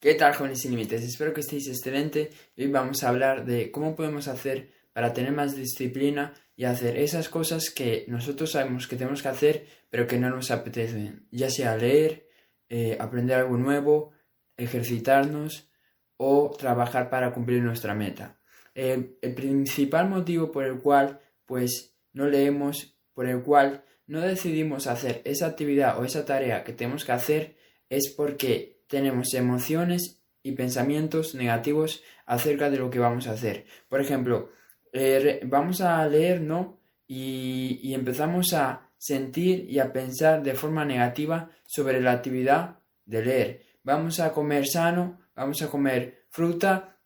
¿Qué tal, jóvenes sin límites? Espero que estéis excelente. Hoy vamos a hablar de cómo podemos hacer para tener más disciplina y hacer esas cosas que nosotros sabemos que tenemos que hacer, pero que no nos apetecen. Ya sea leer, eh, aprender algo nuevo, ejercitarnos o trabajar para cumplir nuestra meta. el principal motivo por el cual, pues, no leemos, por el cual no decidimos hacer esa actividad o esa tarea que tenemos que hacer, es porque tenemos emociones y pensamientos negativos acerca de lo que vamos a hacer. Por ejemplo, eh, vamos a leer, ¿no? Y, empezamos a sentir y a pensar de forma negativa sobre la actividad de leer. Vamos a comer sano, vamos a comer fruta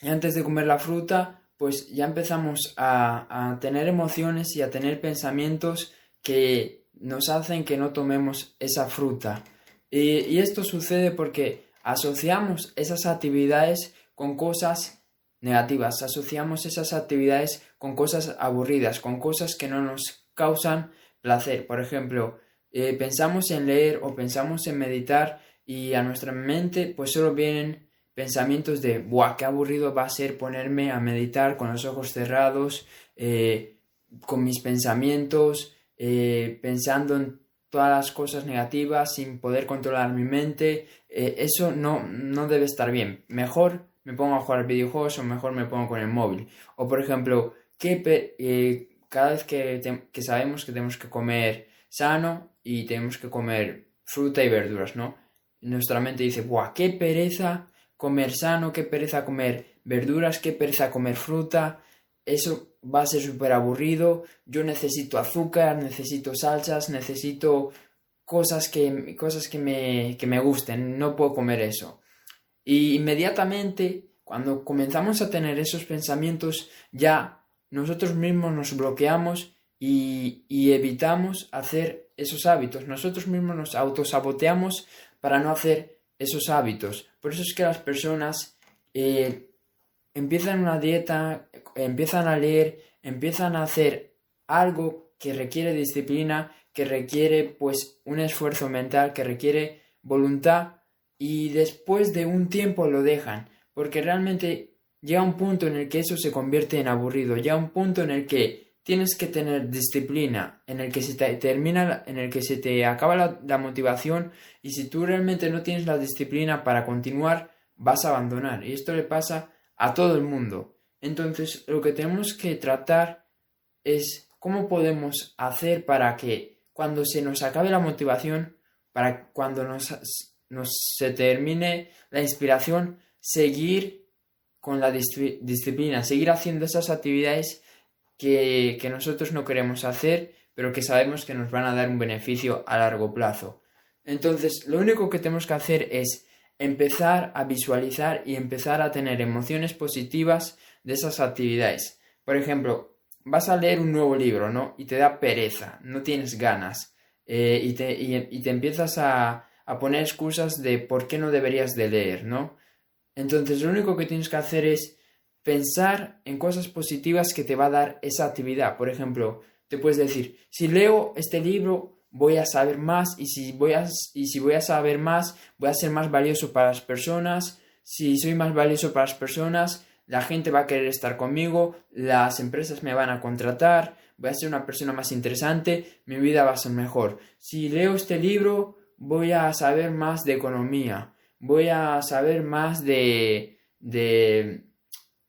y antes de comer la fruta, pues ya empezamos a tener emociones y a tener pensamientos que nos hacen que no tomemos esa fruta. Y, esto sucede porque asociamos esas actividades con cosas negativas, asociamos esas actividades con cosas aburridas, con cosas que no nos causan placer. Por ejemplo, eh, pensamos en leer o pensamos en meditar y a nuestra mente pues solo vienen pensamientos de, ¡buah, qué aburrido va a ser ponerme a meditar con los ojos cerrados, eh, con mis pensamientos, eh, pensando en todas las cosas negativas sin poder controlar mi mente, eh, eso no, no debe estar bien. Mejor me pongo a jugar videojuegos o mejor me pongo con el móvil. O por ejemplo, que eh, cada vez que, que, sabemos que tenemos que comer sano y tenemos que comer fruta y verduras, ¿no? Nuestra mente dice, ¡buah, qué pereza comer sano, qué pereza comer verduras, qué pereza comer fruta! eso va a ser súper aburrido, yo necesito azúcar, necesito salsas, necesito cosas que, cosas que, me, que me gusten, no puedo comer eso. Y inmediatamente, cuando comenzamos a tener esos pensamientos, ya nosotros mismos nos bloqueamos y, y evitamos hacer esos hábitos. Nosotros mismos nos autosaboteamos para no hacer esos hábitos. Por eso es que las personas eh, empiezan una dieta, empiezan a leer, empiezan a hacer algo que requiere disciplina, que requiere pues un esfuerzo mental, que requiere voluntad y después de un tiempo lo dejan, porque realmente llega un punto en el que eso se convierte en aburrido, llega un punto en el que tienes que tener disciplina, en el que se te termina, en el que se te acaba la, la motivación y si tú realmente no tienes la disciplina para continuar, vas a abandonar. Y esto le pasa a todo el mundo. Entonces, lo que tenemos que tratar es cómo podemos hacer para que cuando se nos acabe la motivación, para cuando nos, se termine la inspiración, seguir con la disciplina, seguir haciendo esas actividades que, que nosotros no queremos hacer, pero que sabemos que nos van a dar un beneficio a largo plazo. Entonces, lo único que tenemos que hacer es empezar a visualizar y empezar a tener emociones positivas de esas actividades. Por ejemplo, vas a leer un nuevo libro, ¿no? Y te da pereza, no tienes ganas, eh, y, te, y, te, empiezas a, a, poner excusas de por qué no deberías de leer, ¿no? Entonces lo único que tienes que hacer es pensar en cosas positivas que te va a dar esa actividad. Por ejemplo, te puedes decir, si leo este libro voy a saber más y si voy a, y si voy a saber más, voy a ser más valioso para las personas. Si soy más valioso para las personas, la gente va a querer estar conmigo, las empresas me van a contratar, voy a ser una persona más interesante, mi vida va a ser mejor. Si leo este libro, voy a saber más de economía, voy a saber más de... de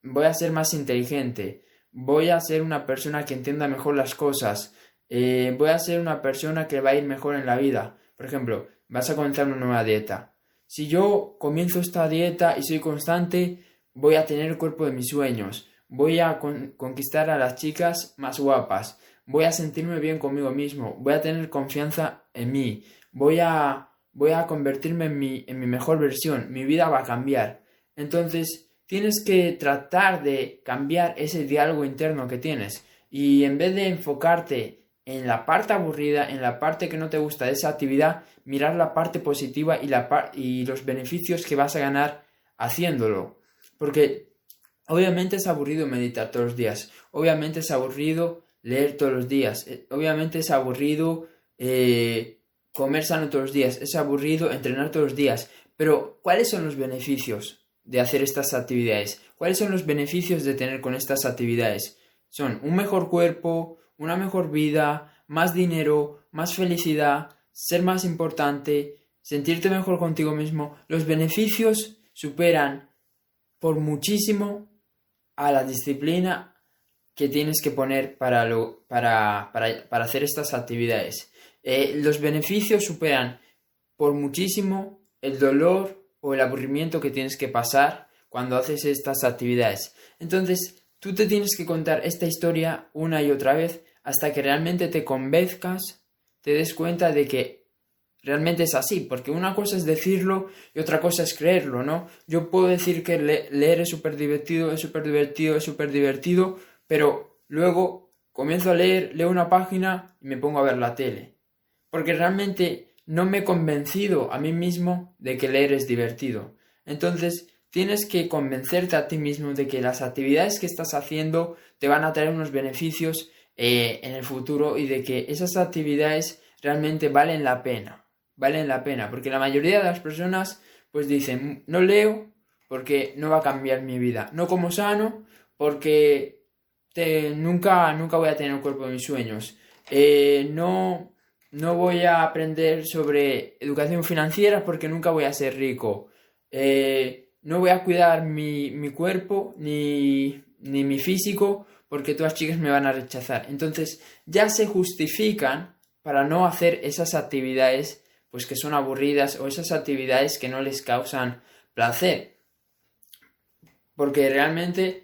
voy a ser más inteligente, voy a ser una persona que entienda mejor las cosas, eh, voy a ser una persona que va a ir mejor en la vida. Por ejemplo, vas a comenzar una nueva dieta. Si yo comienzo esta dieta y soy constante, voy a tener el cuerpo de mis sueños. Voy a conquistar a las chicas más guapas. Voy a sentirme bien conmigo mismo. Voy a tener confianza en mí. Voy a, voy a convertirme en mi, en mi mejor versión. Mi vida va a cambiar. Entonces, tienes que tratar de cambiar ese diálogo interno que tienes. Y en vez de enfocarte en la parte aburrida, en la parte que no te gusta de esa actividad, mirar la parte positiva y, la y los beneficios que vas a ganar haciéndolo. Porque obviamente es aburrido meditar todos los días, obviamente es aburrido leer todos los días, eh, obviamente es aburrido eh, comer sano todos los días, es aburrido entrenar todos los días, Pero, ¿cuáles son los beneficios de hacer estas actividades? ¿Cuáles son los beneficios de tener con estas actividades? Son un mejor cuerpo, una mejor vida, más dinero, más felicidad, ser más importante, sentirte mejor contigo mismo. Los beneficios superan por muchísimo a la disciplina que tienes que poner para, lo, para, para, hacer estas actividades. Eh, los beneficios superan por muchísimo el dolor o el aburrimiento que tienes que pasar cuando haces estas actividades. Entonces, tú te tienes que contar esta historia una y otra vez hasta que realmente te convenzcas, te des cuenta de que realmente es así, porque una cosa es decirlo y otra cosa es creerlo, ¿no? Yo puedo decir que leer es súper divertido, es súper divertido, es súper divertido, pero luego comienzo a leer, leo una página y me pongo a ver la tele. Porque realmente no me he convencido a mí mismo de que leer es divertido. Entonces, tienes que convencerte a ti mismo de que las actividades que estás haciendo te van a traer unos beneficios eh, en el futuro y de que esas actividades realmente valen la pena. Valen la pena, porque la mayoría de las personas pues dicen, no leo porque no va a cambiar mi vida. No como sano porque nunca, nunca voy a tener el cuerpo de mis sueños. Eh, no, no voy a aprender sobre educación financiera porque nunca voy a ser rico. Eh, no voy a cuidar mi, mi cuerpo ni, ni mi físico porque todas chicas me van a rechazar. Entonces ya se justifican para no hacer esas actividades pues que son aburridas o esas actividades que no les causan placer. Porque realmente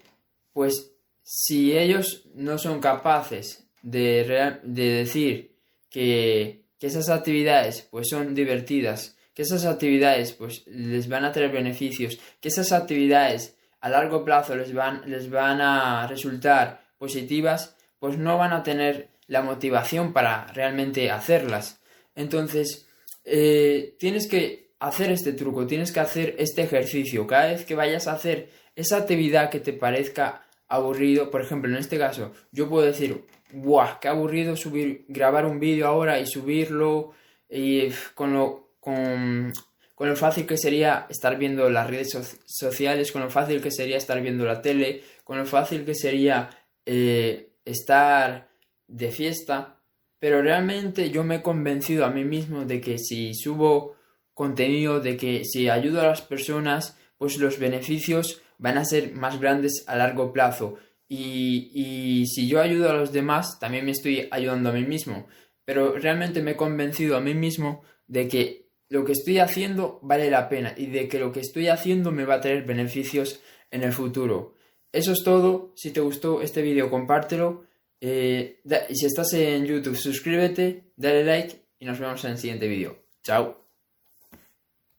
pues si ellos no son capaces de, de decir que, que, esas actividades pues son divertidas, que esas actividades pues les van a traer beneficios, que esas actividades a largo plazo les van, les van a resultar positivas, pues no van a tener la motivación para realmente hacerlas. Entonces, eh, tienes que hacer este truco, tienes que hacer este ejercicio. Cada vez que vayas a hacer esa actividad que te parezca aburrido, por ejemplo, en este caso, yo puedo decir, ¡guau! ¡Qué aburrido subir, grabar un vídeo ahora y subirlo! Y con lo, con, con lo fácil que sería estar viendo las redes sociales, con lo fácil que sería estar viendo la tele, con lo fácil que sería eh, estar de fiesta, pero realmente yo me he convencido a mí mismo de que si subo contenido, de que si ayudo a las personas, pues los beneficios van a ser más grandes a largo plazo. Y, y si yo ayudo a los demás, también me estoy ayudando a mí mismo. Pero realmente me he convencido a mí mismo de que lo que estoy haciendo vale la pena y de que lo que estoy haciendo me va a traer beneficios en el futuro. Eso es todo. Si te gustó este vídeo, compártelo. Eh, y si estás en YouTube, suscríbete, dale like y nos vemos en el siguiente vídeo. Chao.